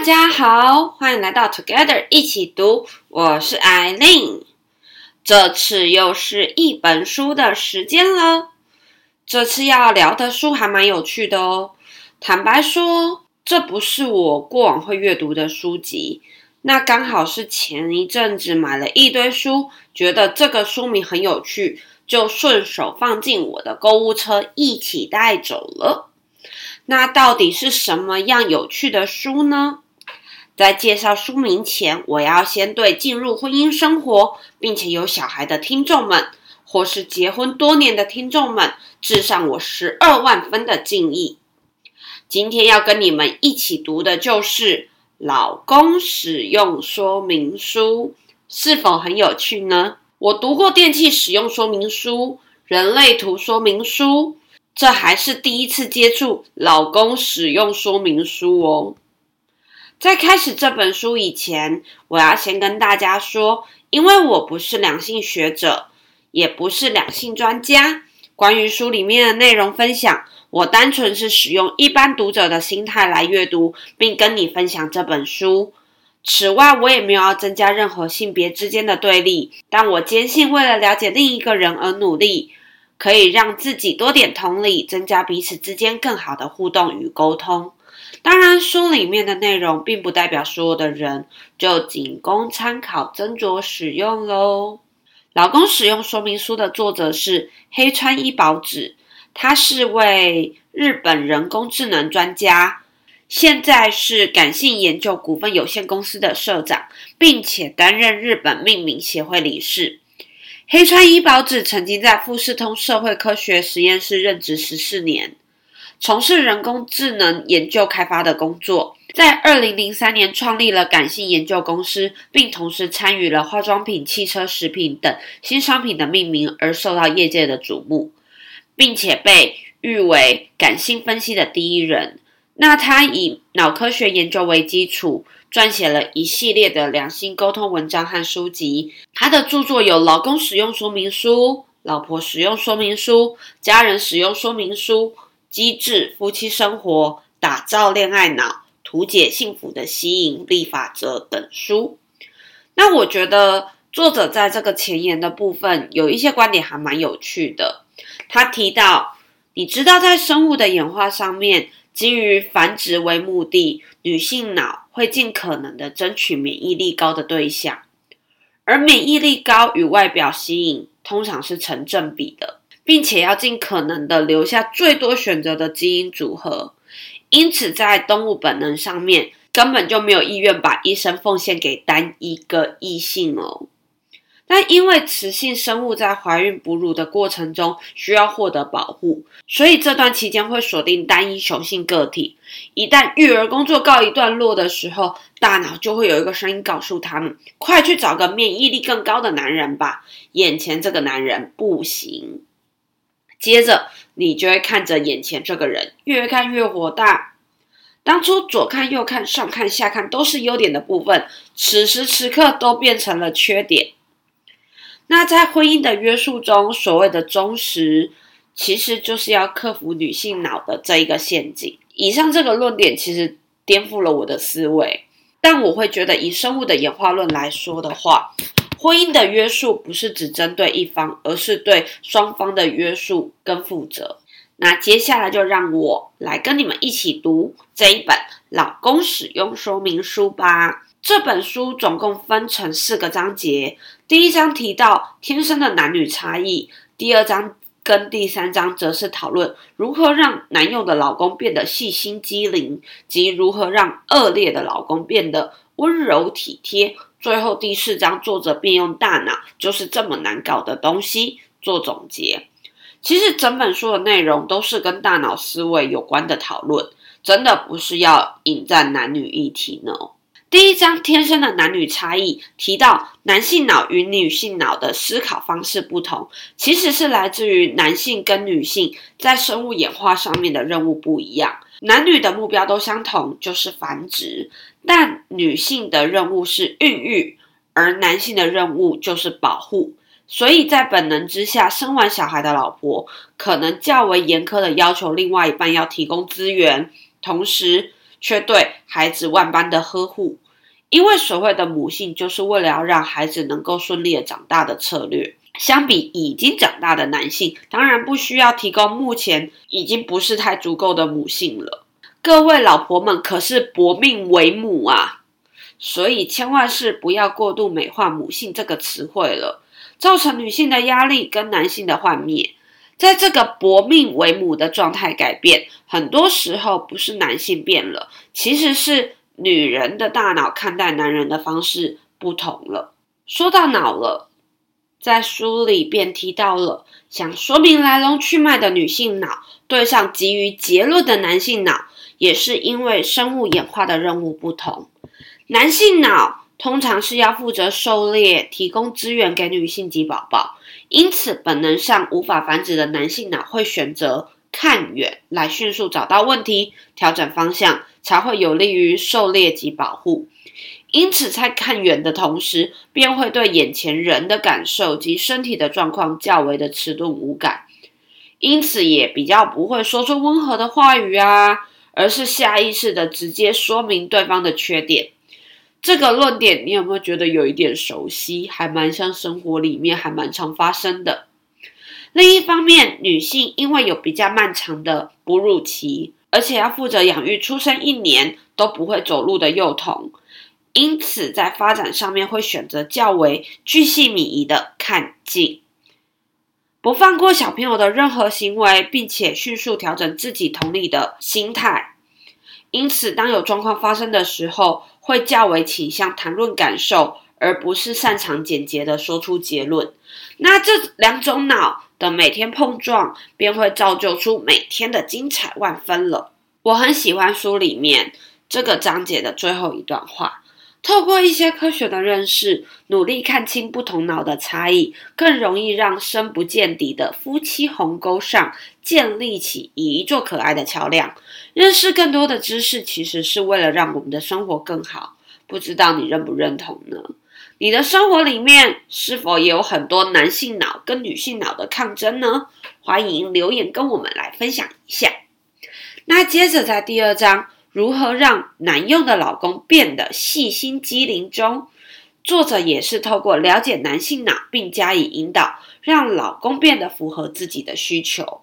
大家好，欢迎来到 Together 一起读，我是艾琳。这次又是一本书的时间了。这次要聊的书还蛮有趣的哦。坦白说，这不是我过往会阅读的书籍。那刚好是前一阵子买了一堆书，觉得这个书名很有趣，就顺手放进我的购物车一起带走了。那到底是什么样有趣的书呢？在介绍书名前，我要先对进入婚姻生活并且有小孩的听众们，或是结婚多年的听众们，致上我十二万分的敬意。今天要跟你们一起读的就是《老公使用说明书》，是否很有趣呢？我读过电器使用说明书、人类图说明书，这还是第一次接触老公使用说明书哦。在开始这本书以前，我要先跟大家说，因为我不是两性学者，也不是两性专家，关于书里面的内容分享，我单纯是使用一般读者的心态来阅读，并跟你分享这本书。此外，我也没有要增加任何性别之间的对立，但我坚信，为了了解另一个人而努力，可以让自己多点同理，增加彼此之间更好的互动与沟通。当然，书里面的内容并不代表所有的人，就仅供参考斟酌使用喽。老公使用说明书的作者是黑川一保子，他是位日本人工智能专家，现在是感性研究股份有限公司的社长，并且担任日本命名协会理事。黑川一保子曾经在富士通社会科学实验室任职十四年。从事人工智能研究开发的工作，在二零零三年创立了感性研究公司，并同时参与了化妆品、汽车、食品等新商品的命名，而受到业界的瞩目，并且被誉为感性分析的第一人。那他以脑科学研究为基础，撰写了一系列的两性沟通文章和书籍。他的著作有《老公使用说明书》、《老婆使用说明书》、《家人使用说明书》。机智夫妻生活，打造恋爱脑，图解幸福的吸引力法则等书。那我觉得作者在这个前言的部分有一些观点还蛮有趣的。他提到，你知道在生物的演化上面，基于繁殖为目的，女性脑会尽可能的争取免疫力高的对象，而免疫力高与外表吸引通常是成正比的。并且要尽可能的留下最多选择的基因组合，因此在动物本能上面根本就没有意愿把一生奉献给单一个异性哦。但因为雌性生物在怀孕哺乳的过程中需要获得保护，所以这段期间会锁定单一雄性个体。一旦育儿工作告一段落的时候，大脑就会有一个声音告诉他们：快去找个免疫力更高的男人吧，眼前这个男人不行。接着，你就会看着眼前这个人，越看越火大。当初左看右看、上看下看都是优点的部分，此时此刻都变成了缺点。那在婚姻的约束中，所谓的忠实，其实就是要克服女性脑的这一个陷阱。以上这个论点其实颠覆了我的思维，但我会觉得，以生物的演化论来说的话。婚姻的约束不是只针对一方，而是对双方的约束跟负责。那接下来就让我来跟你们一起读这一本《老公使用说明书》吧。这本书总共分成四个章节，第一章提到天生的男女差异，第二章跟第三章则是讨论如何让难用的老公变得细心机灵，及如何让恶劣的老公变得温柔体贴。最后第四章，作者便用大脑就是这么难搞的东西做总结。其实整本书的内容都是跟大脑思维有关的讨论，真的不是要引战男女议题呢。第一章天生的男女差异提到，男性脑与女性脑的思考方式不同，其实是来自于男性跟女性在生物演化上面的任务不一样。男女的目标都相同，就是繁殖。但女性的任务是孕育，而男性的任务就是保护。所以在本能之下，生完小孩的老婆可能较为严苛的要求另外一半要提供资源，同时却对孩子万般的呵护。因为所谓的母性，就是为了要让孩子能够顺利的长大的策略。相比已经长大的男性，当然不需要提供目前已经不是太足够的母性了。各位老婆们可是搏命为母啊，所以千万是不要过度美化母性这个词汇了，造成女性的压力跟男性的幻灭。在这个搏命为母的状态改变，很多时候不是男性变了，其实是女人的大脑看待男人的方式不同了。说到脑了。在书里便提到了，想说明来龙去脉的女性脑，对上急于结论的男性脑，也是因为生物演化的任务不同。男性脑通常是要负责狩猎，提供资源给女性及宝宝，因此本能上无法繁殖的男性脑会选择看远，来迅速找到问题，调整方向，才会有利于狩猎及保护。因此，在看远的同时，便会对眼前人的感受及身体的状况较为的迟钝无感，因此也比较不会说出温和的话语啊，而是下意识的直接说明对方的缺点。这个论点，你有没有觉得有一点熟悉？还蛮像生活里面还蛮常发生的。另一方面，女性因为有比较漫长的哺乳期，而且要负责养育出生一年都不会走路的幼童。因此，在发展上面会选择较为巨细靡遗的看近，不放过小朋友的任何行为，并且迅速调整自己同理的心态。因此，当有状况发生的时候，会较为倾向谈论感受，而不是擅长简洁的说出结论。那这两种脑的每天碰撞，便会造就出每天的精彩万分了。我很喜欢书里面这个章节的最后一段话。透过一些科学的认识，努力看清不同脑的差异，更容易让深不见底的夫妻鸿沟上建立起一座可爱的桥梁。认识更多的知识，其实是为了让我们的生活更好。不知道你认不认同呢？你的生活里面是否也有很多男性脑跟女性脑的抗争呢？欢迎留言跟我们来分享一下。那接着在第二章。如何让男用的老公变得细心机灵中，作者也是透过了解男性脑并加以引导，让老公变得符合自己的需求。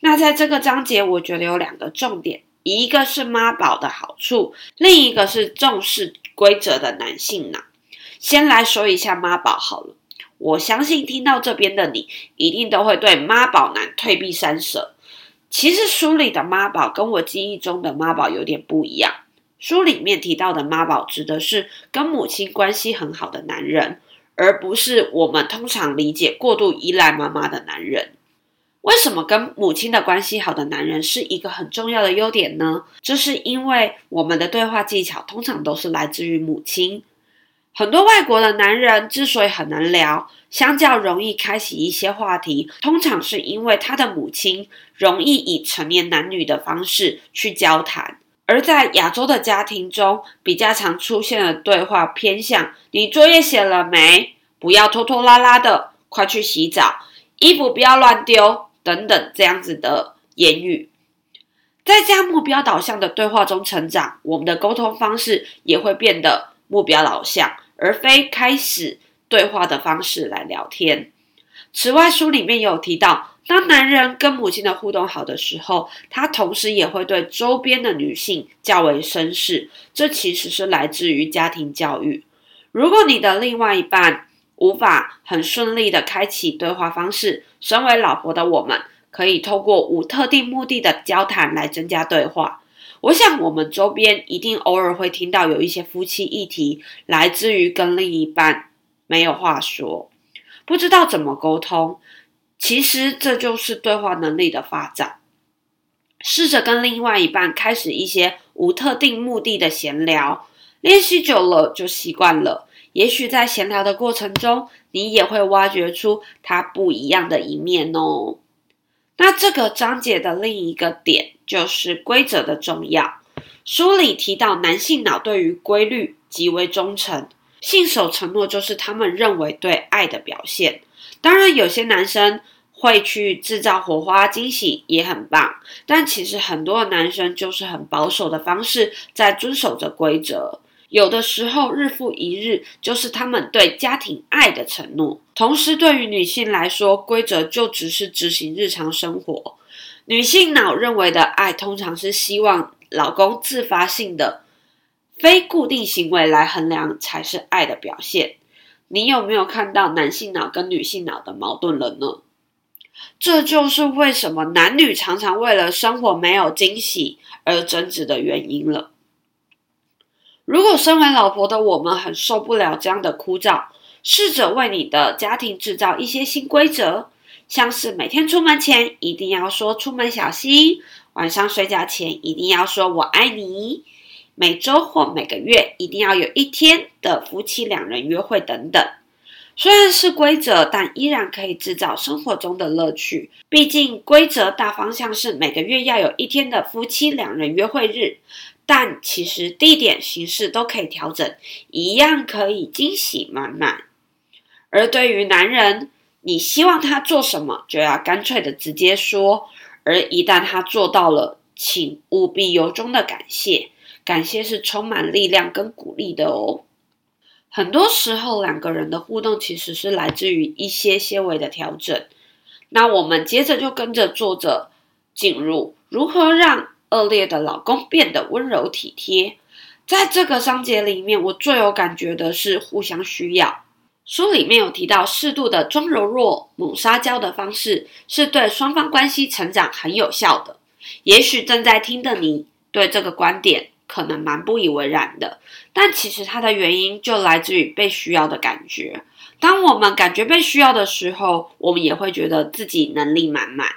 那在这个章节，我觉得有两个重点，一个是妈宝的好处，另一个是重视规则的男性脑。先来说一下妈宝好了，我相信听到这边的你，一定都会对妈宝男退避三舍。其实书里的妈宝跟我记忆中的妈宝有点不一样。书里面提到的妈宝指的是跟母亲关系很好的男人，而不是我们通常理解过度依赖妈妈的男人。为什么跟母亲的关系好的男人是一个很重要的优点呢？这是因为我们的对话技巧通常都是来自于母亲。很多外国的男人之所以很难聊，相较容易开启一些话题，通常是因为他的母亲容易以成年男女的方式去交谈。而在亚洲的家庭中，比较常出现的对话偏向“你作业写了没？不要拖拖拉拉的，快去洗澡，衣服不要乱丢”等等这样子的言语。在这样目标导向的对话中成长，我们的沟通方式也会变得目标导向。而非开始对话的方式来聊天。此外，书里面有提到，当男人跟母亲的互动好的时候，他同时也会对周边的女性较为绅士。这其实是来自于家庭教育。如果你的另外一半无法很顺利的开启对话方式，身为老婆的我们，可以透过无特定目的的交谈来增加对话。我想，我们周边一定偶尔会听到有一些夫妻议题，来自于跟另一半没有话说，不知道怎么沟通。其实这就是对话能力的发展。试着跟另外一半开始一些无特定目的的闲聊，练习久了就习惯了。也许在闲聊的过程中，你也会挖掘出他不一样的一面哦。那这个章节的另一个点就是规则的重要。书里提到，男性脑对于规律极为忠诚，信守承诺就是他们认为对爱的表现。当然，有些男生会去制造火花惊喜也很棒，但其实很多的男生就是很保守的方式在遵守着规则。有的时候日复一日，就是他们对家庭爱的承诺。同时，对于女性来说，规则就只是执行日常生活。女性脑认为的爱，通常是希望老公自发性的非固定行为来衡量才是爱的表现。你有没有看到男性脑跟女性脑的矛盾了呢？这就是为什么男女常常为了生活没有惊喜而争执的原因了。如果身为老婆的我们很受不了这样的枯燥，试着为你的家庭制造一些新规则，像是每天出门前一定要说“出门小心”，晚上睡觉前一定要说“我爱你”，每周或每个月一定要有一天的夫妻两人约会等等。虽然是规则，但依然可以制造生活中的乐趣。毕竟规则大方向是每个月要有一天的夫妻两人约会日。但其实地点、形式都可以调整，一样可以惊喜满满。而对于男人，你希望他做什么，就要干脆的直接说。而一旦他做到了，请务必由衷的感谢，感谢是充满力量跟鼓励的哦。很多时候，两个人的互动其实是来自于一些些微的调整。那我们接着就跟着作者进入如何让。恶劣的老公变得温柔体贴。在这个章节里面，我最有感觉的是互相需要。书里面有提到，适度的装柔弱、猛撒娇的方式，是对双方关系成长很有效的。也许正在听的你，对这个观点可能蛮不以为然的，但其实它的原因就来自于被需要的感觉。当我们感觉被需要的时候，我们也会觉得自己能力满满。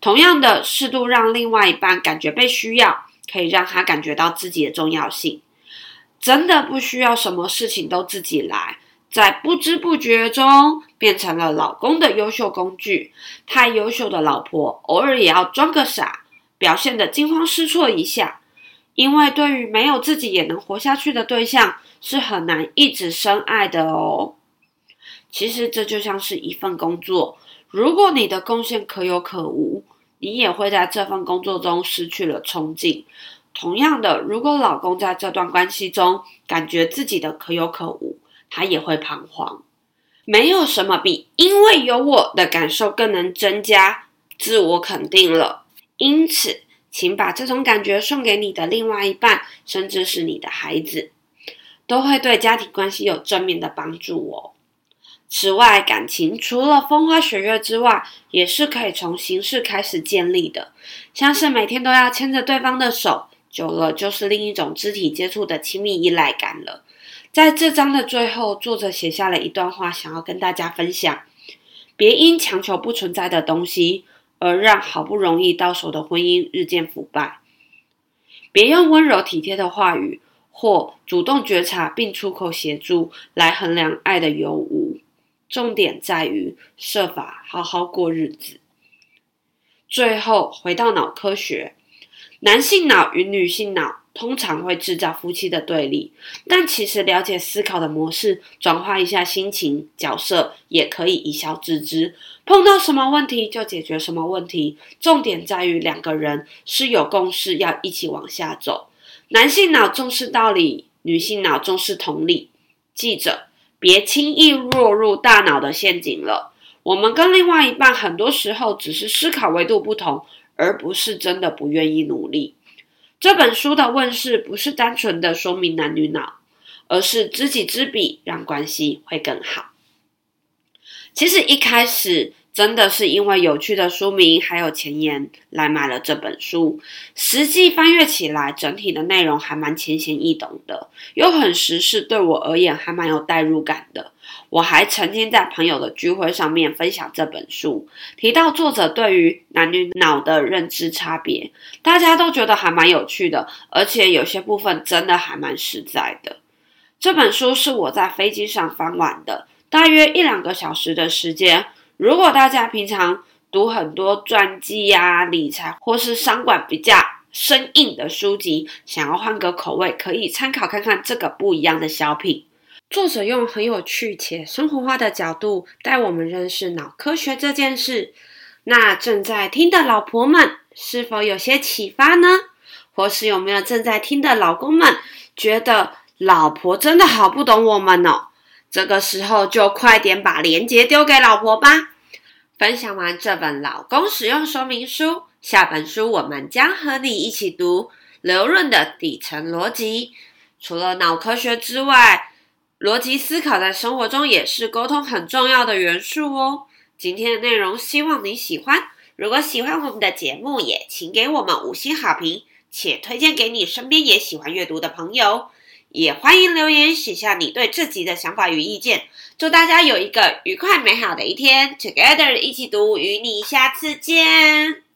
同样的，适度让另外一半感觉被需要，可以让他感觉到自己的重要性。真的不需要什么事情都自己来，在不知不觉中变成了老公的优秀工具。太优秀的老婆，偶尔也要装个傻，表现得惊慌失措一下。因为对于没有自己也能活下去的对象，是很难一直深爱的哦。其实这就像是一份工作。如果你的贡献可有可无，你也会在这份工作中失去了冲劲。同样的，如果老公在这段关系中感觉自己的可有可无，他也会彷徨。没有什么比因为有我的感受更能增加自我肯定了。因此，请把这种感觉送给你的另外一半，甚至是你的孩子，都会对家庭关系有正面的帮助哦。此外，感情除了风花雪月之外，也是可以从形式开始建立的，像是每天都要牵着对方的手，久了就是另一种肢体接触的亲密依赖感了。在这章的最后，作者写下了一段话，想要跟大家分享：别因强求不存在的东西，而让好不容易到手的婚姻日渐腐败。别用温柔体贴的话语或主动觉察并出口协助来衡量爱的有无。重点在于设法好好过日子。最后回到脑科学，男性脑与女性脑通常会制造夫妻的对立，但其实了解思考的模式，转化一下心情角色，也可以一笑置之。碰到什么问题就解决什么问题。重点在于两个人是有共识，要一起往下走。男性脑重视道理，女性脑重视同理。记着。别轻易落入大脑的陷阱了。我们跟另外一半很多时候只是思考维度不同，而不是真的不愿意努力。这本书的问世不是单纯的说明男女脑，而是知己知彼，让关系会更好。其实一开始。真的是因为有趣的书名还有前言来买了这本书，实际翻阅起来，整体的内容还蛮浅显易懂的，又很时事，对我而言还蛮有代入感的。我还曾经在朋友的聚会上面分享这本书，提到作者对于男女脑的认知差别，大家都觉得还蛮有趣的，而且有些部分真的还蛮实在的。这本书是我在飞机上翻完的，大约一两个小时的时间。如果大家平常读很多传记呀、理财或是商管比较生硬的书籍，想要换个口味，可以参考看看这个不一样的小品。作者用很有趣且生活化的角度带我们认识脑科学这件事。那正在听的老婆们，是否有些启发呢？或是有没有正在听的老公们，觉得老婆真的好不懂我们哦？这个时候就快点把链接丢给老婆吧。分享完这本老公使用说明书，下本书我们将和你一起读刘润的底层逻辑。除了脑科学之外，逻辑思考在生活中也是沟通很重要的元素哦。今天的内容希望你喜欢，如果喜欢我们的节目，也请给我们五星好评，且推荐给你身边也喜欢阅读的朋友。也欢迎留言写下你对自己的想法与意见。祝大家有一个愉快美好的一天，Together 一起读，与你下次见。